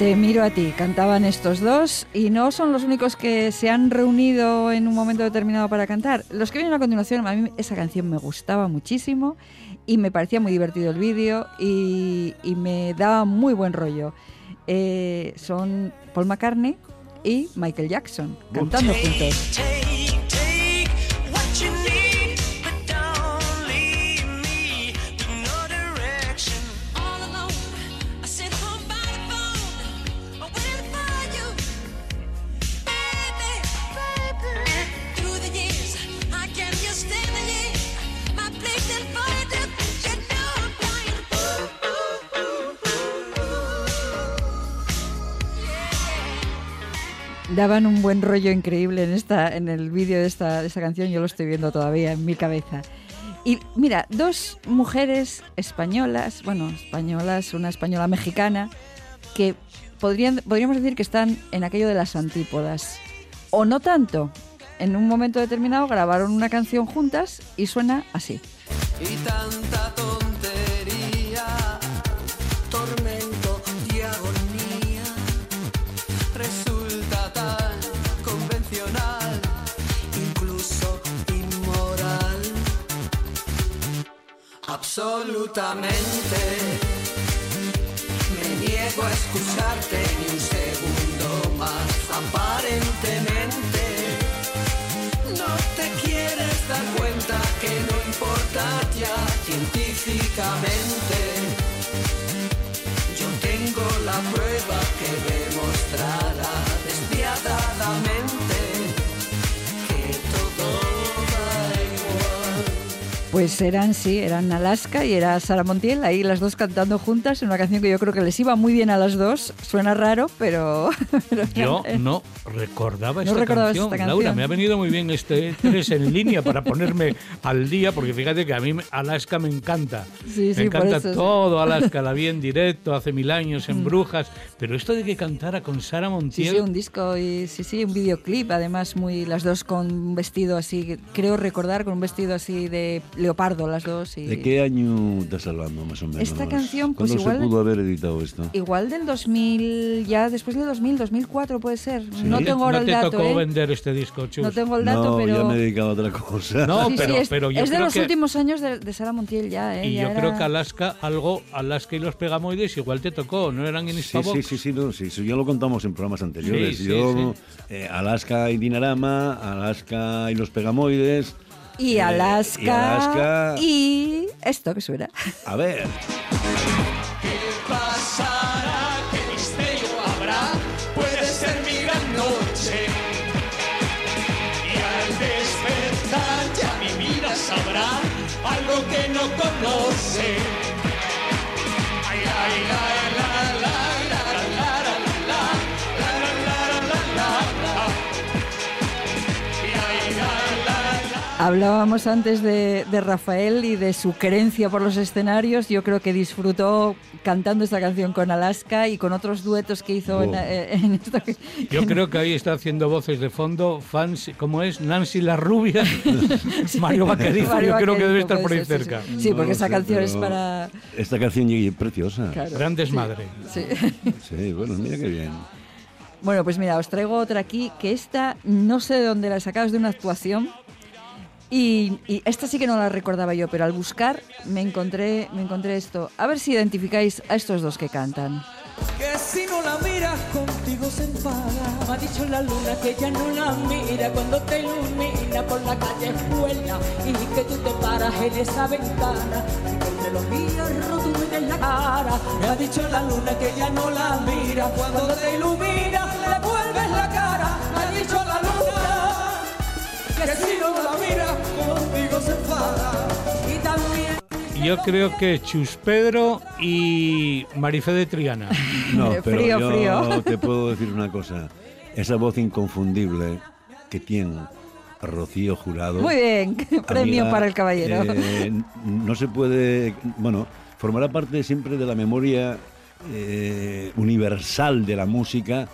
Te miro a ti, cantaban estos dos y no son los únicos que se han reunido en un momento determinado para cantar. Los que vienen a continuación, a mí esa canción me gustaba muchísimo y me parecía muy divertido el vídeo y, y me daba muy buen rollo. Eh, son Paul McCartney y Michael Jackson cantando juntos. Daban un buen rollo increíble en esta, en el vídeo de esta, de esta canción, yo lo estoy viendo todavía en mi cabeza. Y mira, dos mujeres españolas, bueno, españolas, una española mexicana, que podrían, podríamos decir que están en aquello de las antípodas. O no tanto. En un momento determinado grabaron una canción juntas y suena así. Y tanta Absolutamente. Me niego a escucharte ni un segundo más, aparentemente. No te quieres dar cuenta que no importa ya científicamente. Yo tengo la prueba que demostrará despiadadamente Pues eran, sí, eran Alaska y era Sara Montiel, ahí las dos cantando juntas en una canción que yo creo que les iba muy bien a las dos. Suena raro, pero... pero Yo eh, no recordaba No esta, recordabas canción. esta Laura, canción. me ha venido muy bien este tres en línea para ponerme al día, porque fíjate que a mí Alaska me encanta. Sí, sí, me por encanta eso sí. todo Alaska, la vi en directo hace mil años en Brujas, pero esto de que cantara con Sara Sí, Montiel, sí, un disco y sí, sí, un videoclip, además muy las dos con un vestido así, creo recordar con un vestido así de leopardo las dos y ¿De qué año estás hablando, más o menos? Esta canción, pues ¿Cuándo igual- se pudo haber editado esto? igual del 2000, ya después del 2000, 2004 puede ser. No ¿no te- tengo ahora no el te dato, tocó ¿eh? vender este disco, Chus? No tengo el dato, no, pero ya me he dedicado a otra cosa. No, Sí, sí, pero, es, pero yo es de los que... últimos años de, de Sara Montiel ya, ¿eh? Y Ya yo era- creo que Alaska, algo, Alaska y los Pegamoides igual te tocó, ¿no eran en Sí, sí, sí, sí, no, sí, eso ya lo contamos en programas anteriores. Sí, sí, Yo, eh, Alaska y Dinarama, Alaska y los Pegamoides. Y eh, Alaska, y Alaska. y esto que suena. A ver, pasará? ¿Qué misterio habrá? Puede ser mi gran noche. Y al despertar ya mi vida sabrá algo que no conoce. Hablábamos antes de, de Rafael y de su querencia por los escenarios. Yo creo que disfrutó cantando esta canción con Alaska y con otros duetos que hizo en, Oh. eh, en esto. que- Yo creo que ahí está haciendo voces de fondo, fans, ¿cómo es? Nancy la rubia, Mario Vaquerizo, Mario yo creo que debe estar por ahí ser, sí, cerca. Sí, No porque esa canción es para... Esta canción es preciosa. Claro, Gran sí, desmadre. sí. Sí, bueno, mira qué bien. Bueno, pues mira, os traigo otra aquí, que esta no sé de dónde la he sacado, es de una actuación. Y, y esta sí que no la recordaba yo, pero al buscar me encontré, me encontré esto. A ver si identificáis a estos dos que cantan. Que si no la miras contigo se enfada. Me ha dicho la luna que ya no la mira cuando te ilumina por la calle escuela y que tú te paras en esa ventana y los días rotos en la cara. Me ha dicho la luna que ya no la mira cuando te ilumina le vuelves la cara. Me ha dicho que si no la mira contigo se enfada. Y también Yo creo que Chus Pedro y Marifé de Triana. No, pero frío, yo frío. te puedo decir una cosa. Esa voz inconfundible que tiene Rocío Jurado. Muy bien, premio amiga, para el caballero. eh, no se puede, bueno, formará parte siempre de la memoria eh, universal de la música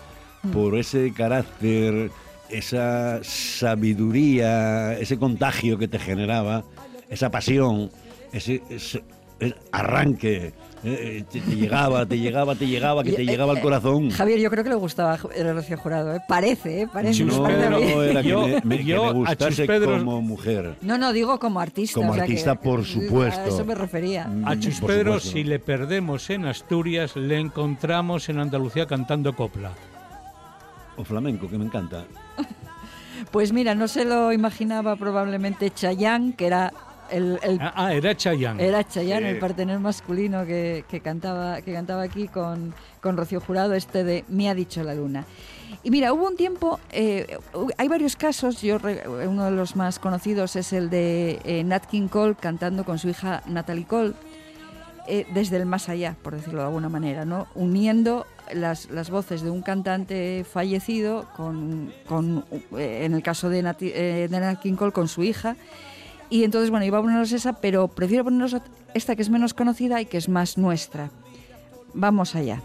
por ese carácter, esa sabiduría, ese contagio que te generaba, esa pasión, ese, ese- eh, arranque. eh, te, te llegaba, te llegaba, te llegaba, que te Y- llegaba al eh, corazón. Javier, yo creo que le gustaba el Rocío Jurado, ¿eh? Parece, ¿eh? Parece. Chus no, parece a no, era que Yo- me, me- que yo me a Chus gustase Pedro- como mujer. No, no, digo como artista. Como o sea que- artista, por supuesto. A eso me refería. A Mm, Chus por Pedro, supuesto. si le perdemos en Asturias, le encontramos en Andalucía cantando copla. O flamenco, que me encanta. Pues mira, no se lo imaginaba probablemente Chayanne, que era el, el- Ah, ah, era Chayanne. era Chayanne, Sí. el partener masculino que, que cantaba que cantaba aquí con, con Rocío Jurado, este de Me ha dicho la luna. Y mira, hubo un tiempo, eh, hay varios casos, yo re- uno de los más conocidos es el de eh, Nat King Cole cantando con su hija Natalie Cole, eh, desde el más allá, por decirlo de alguna manera, ¿no? uniendo las, las voces de un cantante fallecido con, con, eh, en el caso de, Nati- eh, de con su hija. Y entonces, bueno, iba a poneros esa, pero prefiero poneros esta que es menos conocida y que es más nuestra. Vamos allá.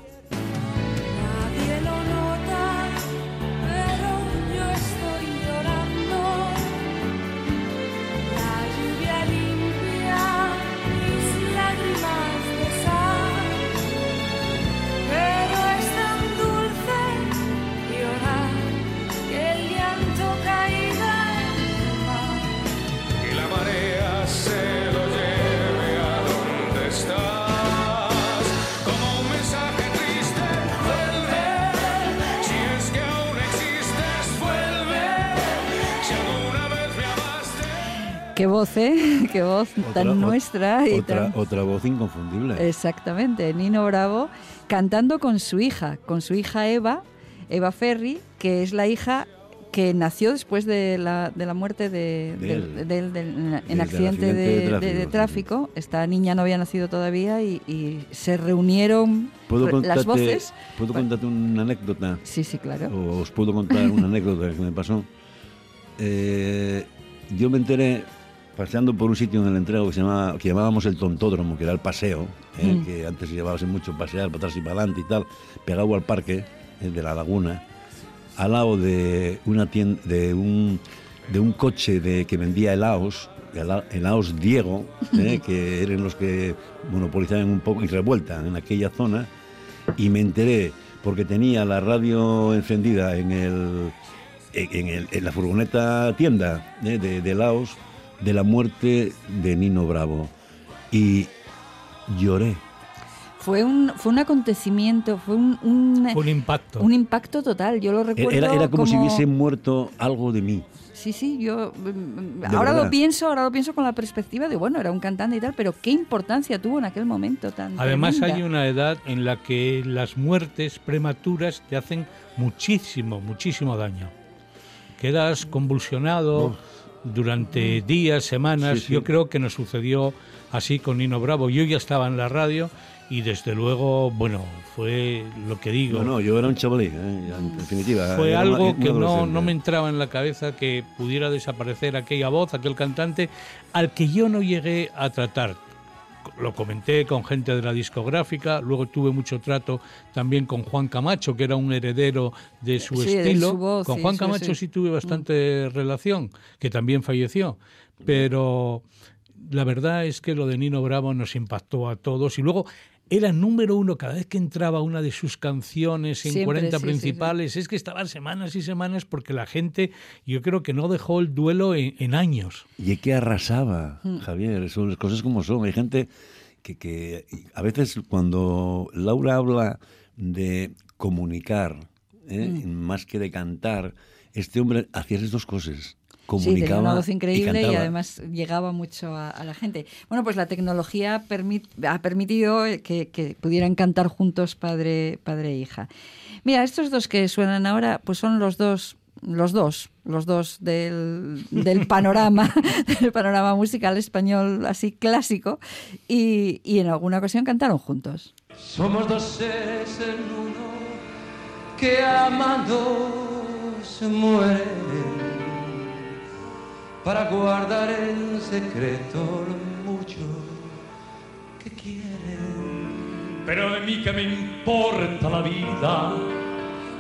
Voz, ¿eh? Qué voz tan Otra- nuestra y Otra, tan... otra voz inconfundible. Exactamente, Nino Bravo cantando con su hija, con su hija Eva, Eva Ferri, que es la hija que nació después de la, de la muerte de, De del- él. del- del- en, accidente, de, de de- de tráfico. Esta niña no había nacido todavía y, y se reunieron ¿Puedo re- contarte, las voces. ¿puedo Bueno. contarte una anécdota? Sí, sí, claro. O os puedo contar una anécdota que me pasó. Eh, yo me enteré paseando por un sitio en el entrego que, se llamaba, que llamábamos el tontódromo, que era el paseo, eh, Mm. que antes se llevaba así mucho pasear para atrás y para adelante y tal, pegado al parque eh, de la laguna, al lado de una tienda, de un, de un coche de, que vendía helados, hela- helados Diego, eh, que eran los que monopolizaban un poco y revuelta en aquella zona, y me enteré porque tenía la radio encendida en el en, el- en la furgoneta tienda eh, de, de Laos de la muerte de Nino Bravo y lloré Fue un, fue un acontecimiento, fue un, un, un impacto. un impacto total. Yo lo recuerdo era, era como, si hubiese muerto algo de mí Sí, sí, yo mm, De ahora verdad. lo pienso, ahora lo pienso con la perspectiva de bueno, era un cantante y tal, pero qué importancia tuvo en aquel momento tan Además tremenda. hay una edad en la que las muertes prematuras te hacen muchísimo, muchísimo daño. Quedas convulsionado durante días, semanas. Sí, sí. Yo creo que nos sucedió así con Nino Bravo. Yo ya estaba en la radio y desde luego, bueno, fue lo que digo. no, no, yo era un chavalí eh, en definitiva Fue algo que no, no me entraba en la cabeza que pudiera desaparecer aquella voz, aquel cantante, al que yo no llegué a tratar. Lo comenté con gente de la discográfica, luego tuve mucho trato también con Juan Camacho, que era un heredero de su Sí, de estilo. su voz, con sí, Juan Camacho sí. sí tuve bastante relación, que también falleció. Pero la verdad es que lo de Nino Bravo nos impactó a todos y luego era número uno cada vez que entraba una de sus canciones en Siempre, 40 sí, sí, principales. Es que estaban semanas y semanas porque la gente, yo creo que no dejó el duelo en, en años. Y es que arrasaba, Mm. Javier, son las cosas como son. Hay gente que, que a veces cuando Laura habla de comunicar, ¿eh? Mm. más que de cantar, este hombre hacía esas dos cosas. Sí, tenía Comunicaba una voz increíble y, además llegaba mucho a, a la gente. Bueno, pues la tecnología permit- ha permitido que, que pudieran cantar juntos padre, padre e hija. Mira, estos dos que suenan ahora, pues son los dos, los dos, los dos del, del panorama, del panorama musical español así clásico, y, y en alguna ocasión cantaron juntos. Somos dos seres en uno que amando se mueren para guardar en secreto lo mucho que quieren. Pero de mí que me importa la vida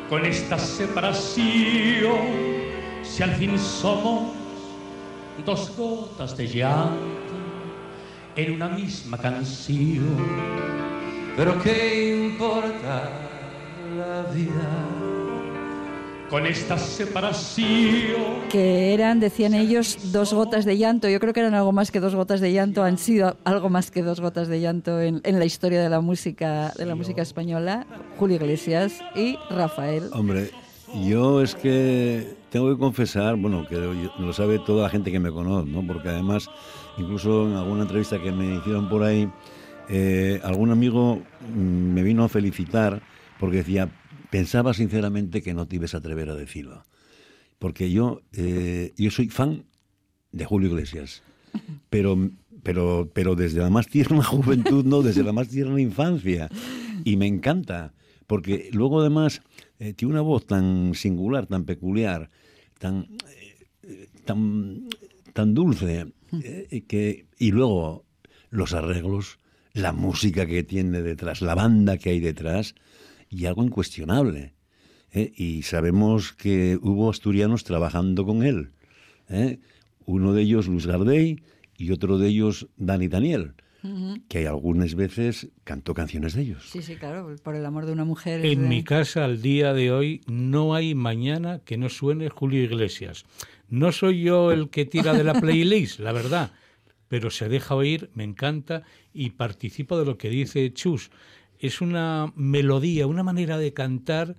con esta separación si al fin somos dos gotas de llanto en una misma canción. Pero qué importa la vida con esta separación. Que eran, decían ellos, dos gotas de llanto. Yo creo que eran algo más que dos gotas de llanto. Han sido algo más que dos gotas de llanto en, en la historia de la música de la música española. Julio Iglesias y Rafael. Hombre, yo es que tengo que confesar, bueno, que lo, lo sabe toda la gente que me conoce, ¿no? Porque además, incluso en alguna entrevista que me hicieron por ahí, eh, algún amigo mm, me vino a felicitar porque decía, pensaba sinceramente que no te ibas a atrever a decirlo. Porque yo, eh, yo soy fan de Julio Iglesias, pero, pero, pero desde la más tierna juventud, no, desde la más tierna infancia. Y me encanta, porque luego además eh, tiene una voz tan singular, tan peculiar, tan, eh, tan, tan dulce, que, y luego los arreglos, la música que tiene detrás, la banda que hay detrás, y algo incuestionable. ¿eh? Y sabemos que hubo asturianos trabajando con él. ¿eh? Uno de ellos, Luis Gardey, y otro de ellos, Dani Daniel, que algunas veces cantó canciones de ellos. Sí, sí, claro, por el amor de una mujer. En de- mi casa al día de hoy no hay mañana que no suene Julio Iglesias. No soy yo el que tira de la playlist, la verdad, pero se deja oír, me encanta y participo de lo que dice Chus. Es una melodía, una manera de cantar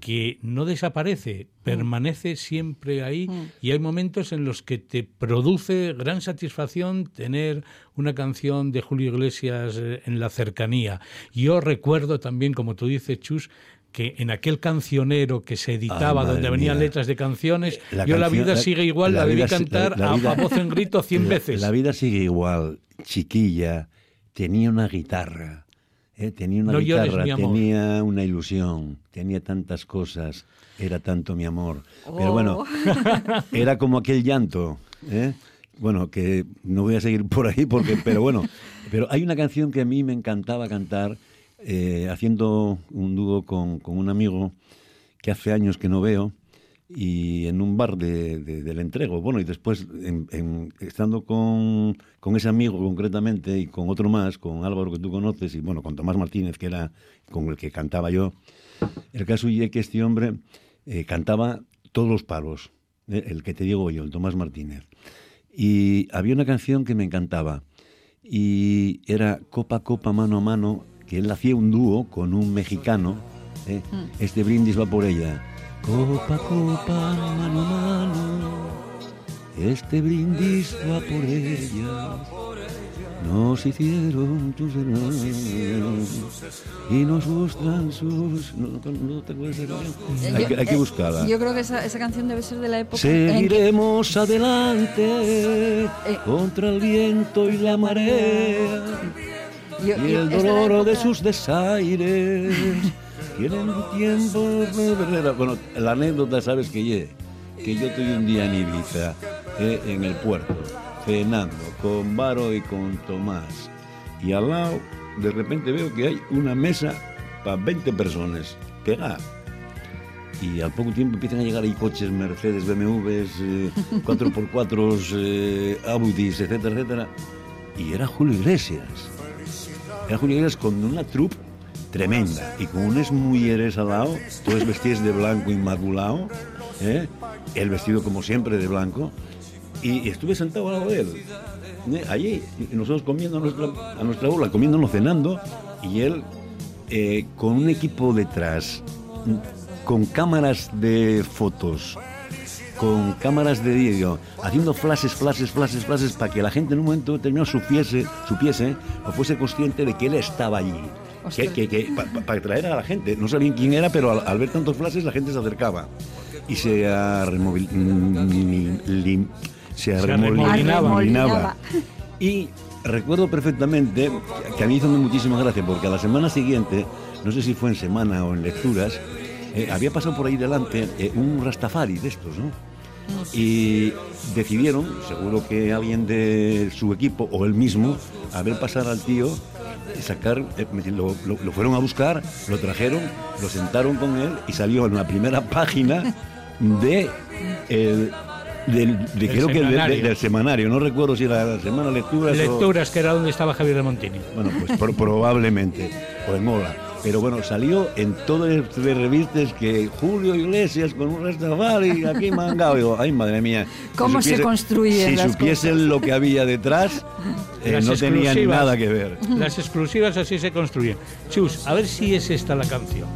que no desaparece, permanece siempre ahí y hay momentos en los que te produce gran satisfacción tener una canción de Julio Iglesias eh, en la cercanía. Yo recuerdo también, como tú dices, Chus, que en aquel cancionero que se editaba, Ay, donde venían mía. letras de canciones, La yo la vida la- sigue igual, la, la debí cantar la- la a- vida- a, voz en grito cien La- veces. La vida sigue igual, chiquilla, tenía una guitarra, ¿eh? tenía una No guitarra, tenía una ilusión, tenía tantas cosas, era tanto mi amor. Pero Oh. bueno, era como aquel llanto, ¿eh? Bueno, que no voy a seguir por ahí, porque, pero bueno, pero hay una canción que a mí me encantaba cantar, eh, haciendo un dúo con, con un amigo que hace años que no veo, y en un bar de, de- del entrego. Bueno, y después, en- en- estando con, con ese amigo concretamente y con otro más, con Álvaro que tú conoces, y bueno, con Tomás Martínez, que era con el que cantaba yo, el caso es que este hombre eh, cantaba todos los palos, eh, el que te digo yo, el Tomás Martínez. Y había una canción que me encantaba, y era Copa, Copa, Mano a Mano, que él hacía un dúo con un mexicano, ¿eh? este brindis va por ella. Copa, copa, mano a mano, este brindis va por ella. Nos hicieron tus hermanos y nos gustan sus... No, te de canción? Hay, que- hay que Eh, buscarla. Yo creo que esa, esa canción debe ser de la época que- Seguiremos adelante Eh. contra el viento y la marea yo- y el de dolor de época- sus desaires. Tienen tiempo. Bueno, la anécdota, sabes que ye, que yo tuve un día en Ibiza, eh, en el puerto, cenando con Varo y con Tomás. Y al lado, de repente veo que hay una mesa para 20 personas, pegada. Y al poco tiempo empiezan a llegar ahí coches, Mercedes, BMWs, eh, 4x4, eh, Audis, etcétera, etcétera. Y era Julio Iglesias. Era Julio Iglesias con una troupe tremenda y con unas mujeres al lado, todos vestidos de blanco inmaculado, ¿eh? el vestido como siempre de blanco, y estuve sentado al lado de él, ¿eh? allí, nosotros comiendo a nuestra, a nuestra comiéndonos, cenando, y él eh, con un equipo detrás, con cámaras de fotos, con cámaras de vídeo, haciendo flashes, flashes, flashes, flashes, para que la gente en un momento determinado supiese, supiese o fuese consciente de que él estaba allí. Ostras. Que, que, para traer a la gente. No sabían quién era, pero al, al ver tantos flashes la gente se acercaba. Y se se Se arremolinaba. arremolinaba. Arremolinaba. Y recuerdo perfectamente que a mí hizo muchísima gracia porque a la semana siguiente, no sé si fue en semana o en lecturas, eh, había pasado por ahí delante eh, un Rastafari de estos, ¿no? Y decidieron, seguro que alguien de su equipo o él mismo, a ver pasar al tío, y sacar, eh, lo, lo- lo fueron a buscar, lo trajeron, lo sentaron con él y salió en la primera página de el Del, de, Del creo que semanario. del semanario, no recuerdo si era la semana lecturas o- Lecturas, que era donde estaba Javier de Montini. Bueno, pues pro- probablemente, pues mola. Pero bueno, salió en todas las revistas que Julio Iglesias con un Rastafari aquí mangado. Digo, ay, madre mía. Si ¿Cómo se construyen Si las supiesen cosas? lo que había detrás, eh, no tenían nada que ver. Las exclusivas así se construyen. Chus, a ver si es esta la canción.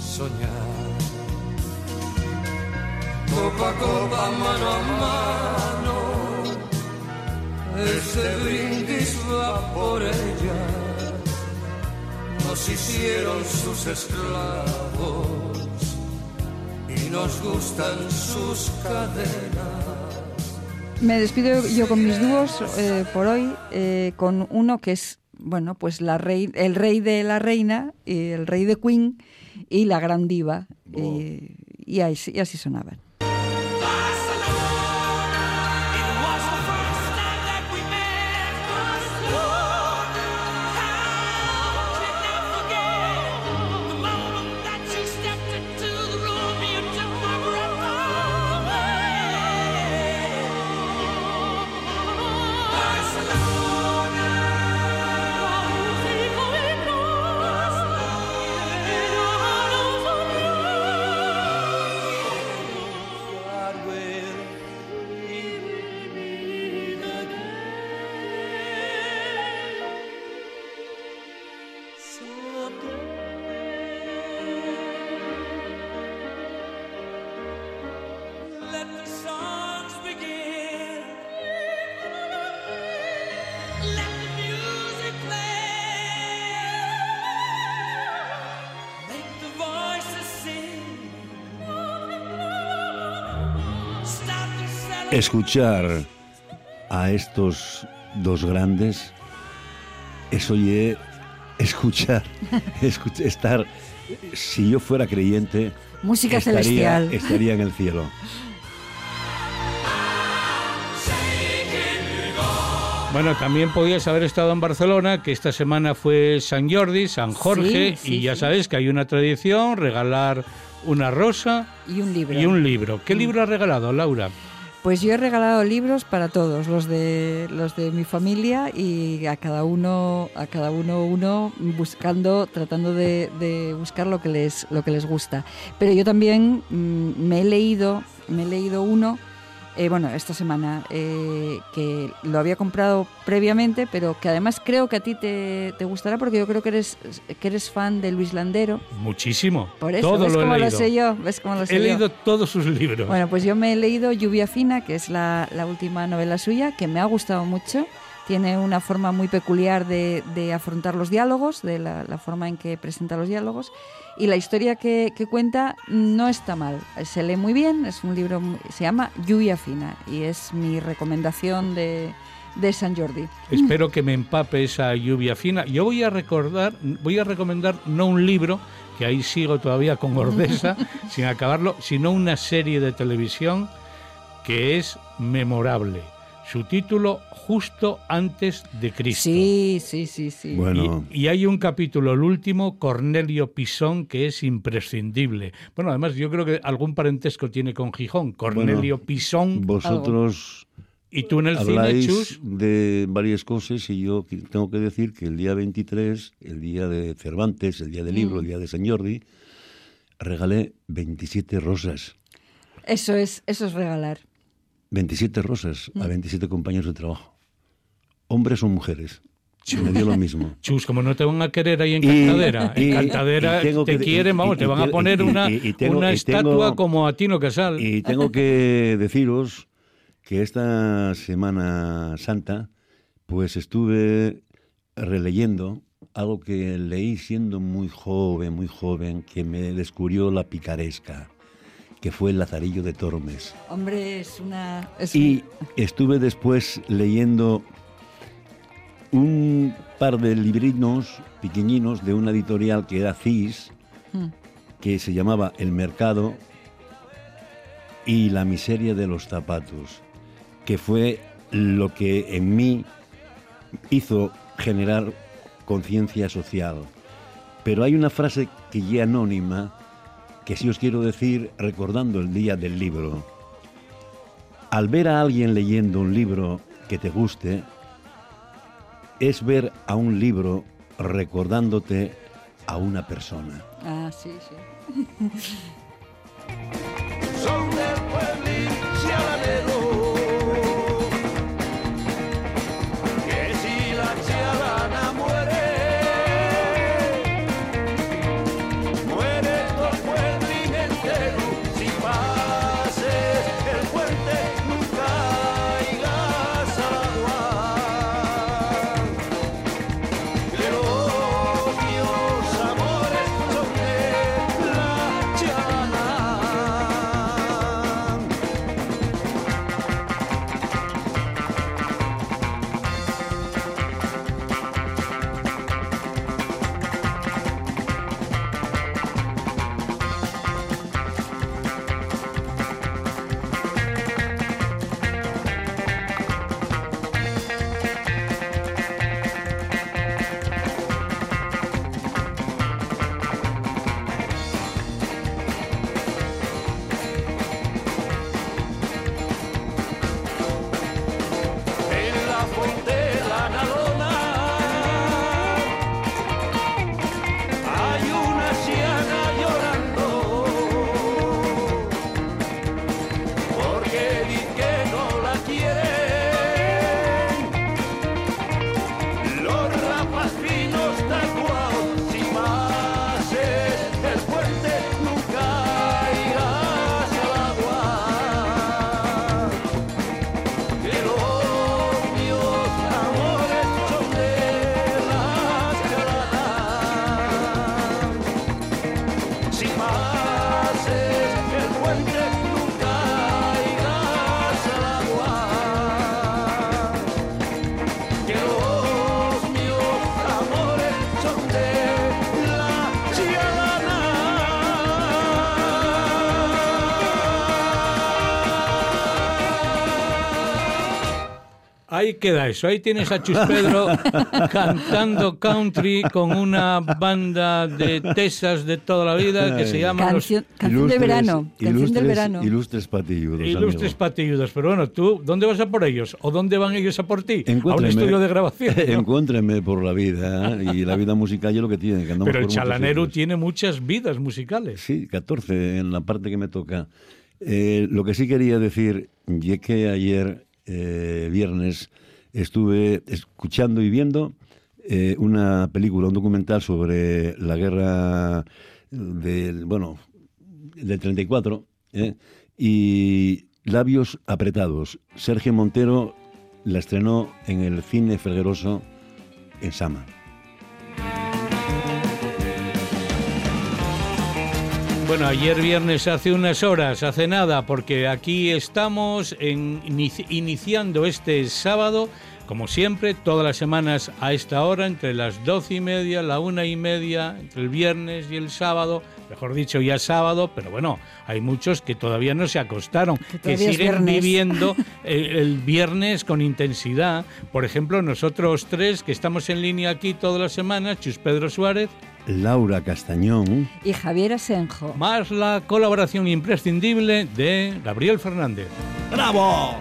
soñar. Copa a copa, mano a mano, ese brindis va por ella. Nos hicieron sus esclavos y nos gustan sus cadenas. Me despido yo con mis dúos eh, por hoy, eh, con uno que es, bueno, pues la rey, el rey de la reina, y el rey de Queen y la gran diva. eh, y, así, y así sonaban. Escuchar a estos dos grandes es oye escuchar, escuch- estar. Si yo fuera creyente, Música estaría, celestial. estaría en el cielo. Bueno, también podías haber estado en Barcelona, que esta semana fue San Jordi, San Jorge, Sí, sí, y ya sí. sabes que hay una tradición, regalar una rosa Y un libro. y un libro. ¿Qué libro has regalado, Laura? Pues yo he regalado libros para todos, los de los de mi familia y a cada uno a cada uno uno buscando, tratando de, de buscar lo que les lo que les gusta. Pero yo también mm, me he leído me he leído uno eh, bueno, esta semana, eh, que lo había comprado previamente, pero que además creo que a ti te, te gustará porque yo creo que eres, que eres fan de Luis Landero. Muchísimo. Por eso, Todo ¿ves lo he cómo leído. lo sé yo? ¿Ves cómo lo sé He yo? leído todos sus libros. Bueno, pues yo me he leído Lluvia Fina, que es la, la última novela suya, que me ha gustado mucho. Tiene una forma muy peculiar de, de afrontar los diálogos, de la, la forma en que presenta los diálogos. Y la historia que, que cuenta no está mal. Se lee muy bien, es un libro, se llama Lluvia Fina y es mi recomendación de, de San Jordi. Espero que me empape esa lluvia fina. Yo voy a recordar, voy a recomendar no un libro, que ahí sigo todavía con Ordesa, sin acabarlo, sino una serie de televisión que es memorable. Su título Justo antes de Cristo. Sí, sí, sí, sí. Bueno, Y, y hay un capítulo, el último, Cornelio Pisón, que es imprescindible. Bueno, además yo creo que algún parentesco tiene con Gijón. Cornelio Pisón. vosotros Y tú en el cine, habláis Chus. de varias cosas y yo tengo que decir que el día 23, el día de Cervantes, el día del libro, el día de San Jordi, regalé 27 rosas. Eso es, eso es regalar. 27 rosas a 27 compañeros de trabajo. Hombres o mujeres. Me dio lo mismo. Chus, como no te van a querer ahí en Cantadera, y- en Cantadera y te que- quieren, vamos, te van a poner una, tengo- estatua tengo- como a Tino Casal. Y tengo que deciros que esta Semana Santa, pues estuve releyendo algo que leí siendo muy joven, muy joven, que me descubrió la picaresca, que fue el Lazarillo de Tormes. Hombre, es una... es Y estuve después leyendo un par de librinos pequeñinos de una editorial que era CIS, Mm. que se llamaba El Mercado y la miseria de los zapatos, que fue lo que en mí hizo generar conciencia social. Pero hay una frase que ya anónima que sí os quiero decir recordando el día del libro. al ver a alguien leyendo un libro que te guste, es ver a un libro recordándote a una persona. Ah, sí, sí. queda eso. Ahí tienes a Chus Pedro cantando country con una banda de tesas de toda la vida que se llama Los Canción, canción de Ilustres- verano. Canción del ilustres- verano. Ilustres patilludos. Ilustres amigo. Patilludos. Pero bueno, tú, ¿dónde vas a por ellos? ¿O dónde van ellos a por ti? A un Encuéntreme- estudio de grabación. ¿no? Encuéntreme por la vida ¿eh? y la vida musical es lo que tiene. Que Pero el chalanero tiene muchas vidas musicales. Sí, 14 en la parte que me toca. Eh, lo que sí quería decir, y es que ayer, eh, viernes, estuve escuchando y viendo eh, una película, un documental sobre la guerra del, bueno, del 34, ¿eh? y Labios apretados. Sergio Montero la estrenó en el cine Fergueroso en Sama. Bueno, ayer viernes hace unas horas, hace nada, porque aquí estamos en, inici- iniciando este sábado, como siempre, todas las semanas a esta hora, entre las doce y media, la una y media, entre el viernes y el sábado, mejor dicho, ya sábado, pero bueno, hay muchos que todavía no se acostaron, que, siguen viviendo el, el viernes con intensidad. Por ejemplo, nosotros tres que estamos en línea aquí todas las semanas, Chus Pedro Suárez, Laura Castañón. Y Javier Asenjo. más la colaboración imprescindible de Gabriel Fernández. ¡Bravo!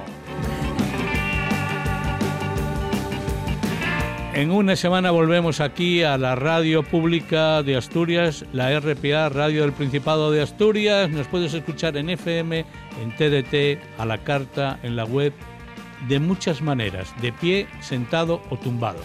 En una semana volvemos aquí a la radio pública de Asturias, la RPA, Radio del Principado de Asturias. Nos puedes escuchar en FM, en TDT, a la carta, en la web, de muchas maneras, de pie, sentado o tumbado.